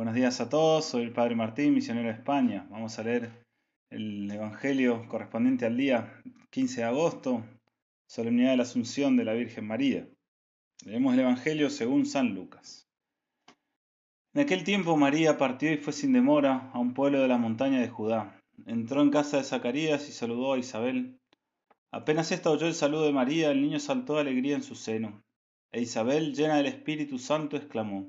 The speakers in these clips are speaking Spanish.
Buenos días a todos, soy el Padre Martín, misionero de España. Vamos a leer el Evangelio correspondiente al día 15 de agosto, solemnidad de la Asunción de la Virgen María. Leemos el Evangelio según San Lucas. En aquel tiempo María partió y fue sin demora a un pueblo de la montaña de Judá. Entró en casa de Zacarías y saludó a Isabel. Apenas ésta oyó el saludo de María, el niño saltó de alegría en su seno. E Isabel, llena del Espíritu Santo, exclamó,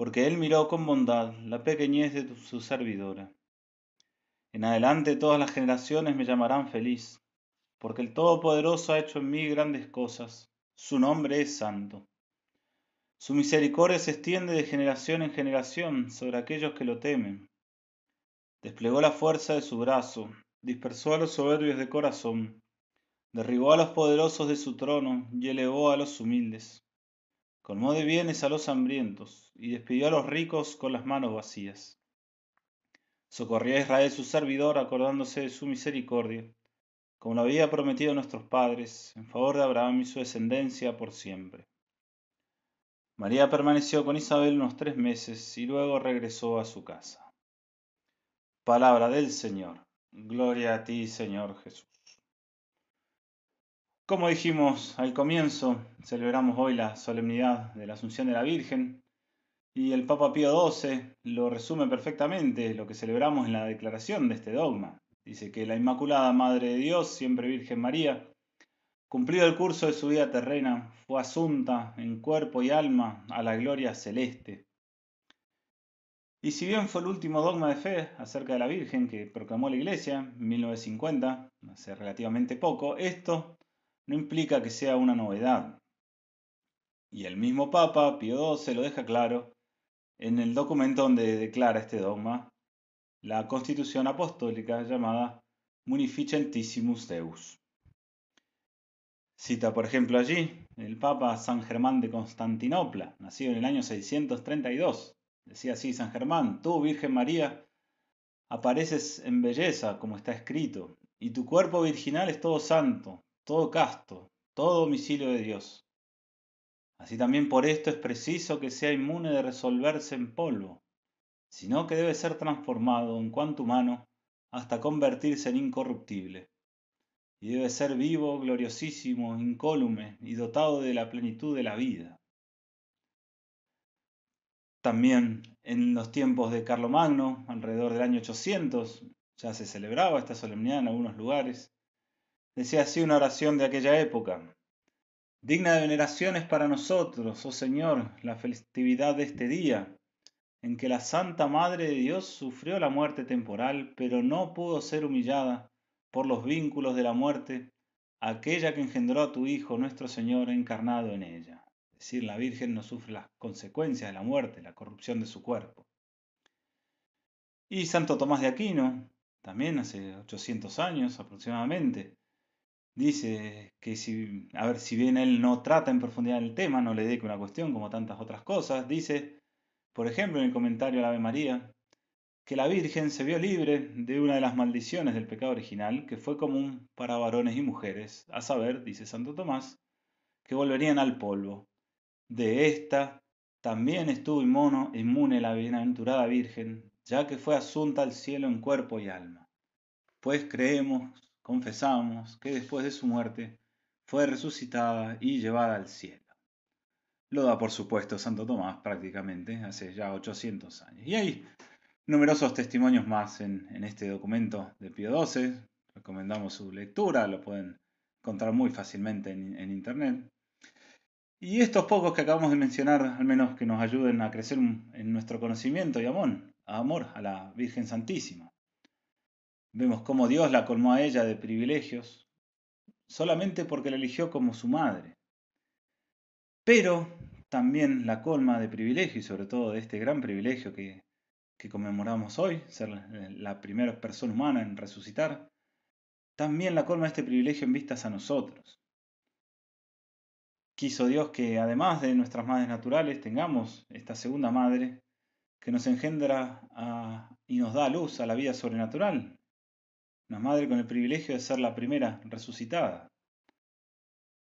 porque él miró con bondad la pequeñez de su servidora. En adelante todas las generaciones me llamarán feliz, porque el Todopoderoso ha hecho en mí grandes cosas, su nombre es santo. Su misericordia se extiende de generación en generación sobre aquellos que lo temen. Desplegó la fuerza de su brazo, dispersó a los soberbios de corazón, derribó a los poderosos de su trono y elevó a los humildes colmó de bienes a los hambrientos, y despidió a los ricos con las manos vacías. Socorrió a Israel su servidor, acordándose de su misericordia, como lo había prometido a nuestros padres, en favor de Abraham y su descendencia por siempre. María permaneció con Isabel unos tres meses y luego regresó a su casa. Palabra del Señor. Gloria a ti, Señor Jesús. Como dijimos al comienzo, celebramos hoy la solemnidad de la Asunción de la Virgen y el Papa Pío XII lo resume perfectamente lo que celebramos en la declaración de este dogma. Dice que la Inmaculada Madre de Dios, siempre Virgen María, cumplido el curso de su vida terrena, fue asunta en cuerpo y alma a la gloria celeste. Y si bien fue el último dogma de fe acerca de la Virgen que proclamó la Iglesia en 1950, hace relativamente poco, esto no implica que sea una novedad. Y el mismo Papa, Pío XII, lo deja claro en el documento donde declara este dogma, la constitución apostólica llamada Munificentissimus Deus. Cita, por ejemplo, allí el Papa San Germán de Constantinopla, nacido en el año 632. Decía así San Germán, tú, Virgen María, apareces en belleza, como está escrito, y tu cuerpo virginal es todo santo, todo casto, todo domicilio de Dios. Así también por esto es preciso que sea inmune de resolverse en polvo, sino que debe ser transformado en cuanto humano hasta convertirse en incorruptible. Y debe ser vivo, gloriosísimo, incólume y dotado de la plenitud de la vida. También en los tiempos de Carlomagno, alrededor del año 800, ya se celebraba esta solemnidad en algunos lugares, Decía así una oración de aquella época. Digna de veneración es para nosotros, oh Señor, la festividad de este día, en que la Santa Madre de Dios sufrió la muerte temporal, pero no pudo ser humillada por los vínculos de la muerte, aquella que engendró a tu Hijo, nuestro Señor, encarnado en ella. Es decir, la Virgen no sufre las consecuencias de la muerte, la corrupción de su cuerpo. Y Santo Tomás de Aquino, también hace 800 años aproximadamente, dice que si, a ver, si bien él no trata en profundidad el tema, no le dedica una cuestión como tantas otras cosas, dice, por ejemplo, en el comentario a la Ave María, que la Virgen se vio libre de una de las maldiciones del pecado original, que fue común para varones y mujeres, a saber, dice Santo Tomás, que volverían al polvo. De esta también estuvo inmune la bienaventurada Virgen, ya que fue asunta al cielo en cuerpo y alma. Pues creemos confesamos que después de su muerte fue resucitada y llevada al cielo. Lo da por supuesto Santo Tomás prácticamente hace ya 800 años. Y hay numerosos testimonios más en, este documento de Pío XII. Recomendamos su lectura, lo pueden encontrar muy fácilmente en, internet. Y estos pocos que acabamos de mencionar, al menos que nos ayuden a crecer en nuestro conocimiento y amor, amor a la Virgen Santísima. Vemos cómo Dios la colmó a ella de privilegios solamente porque la eligió como su madre. Pero también la colma de privilegio y sobre todo de este gran privilegio que que conmemoramos hoy, ser la primera persona humana en resucitar, también la colma este privilegio en vistas a nosotros. Quiso Dios que además de nuestras madres naturales tengamos esta segunda madre que nos engendra y nos da luz a la vida sobrenatural. Una madre con el privilegio de ser la primera resucitada.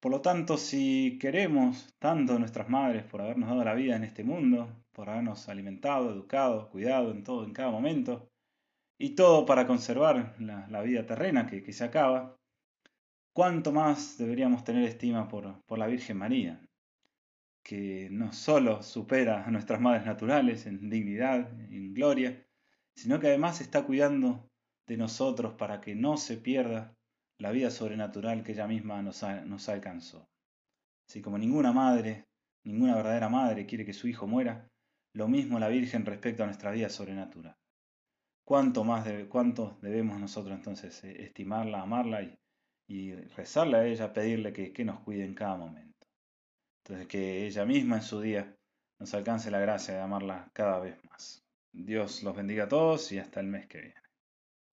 Por lo tanto, si queremos tanto a nuestras madres por habernos dado la vida en este mundo, por habernos alimentado, educado, cuidado en todo, en cada momento, y todo para conservar la, vida terrena que, se acaba, ¿cuánto más deberíamos tener estima por, por la Virgen María? que no solo supera a nuestras madres naturales en dignidad, en gloria, sino que además está cuidando de nosotros para que no se pierda la vida sobrenatural que ella misma nos, nos alcanzó. Así como ninguna madre, ninguna verdadera madre quiere que su hijo muera, lo mismo la Virgen respecto a nuestra vida sobrenatural. ¿Cuánto más cuánto debemos nosotros entonces eh, estimarla, amarla y, y rezarle a ella, pedirle que, que nos cuide en cada momento? Entonces que ella misma en su día nos alcance la gracia de amarla cada vez más. Dios los bendiga a todos y hasta el mes que viene.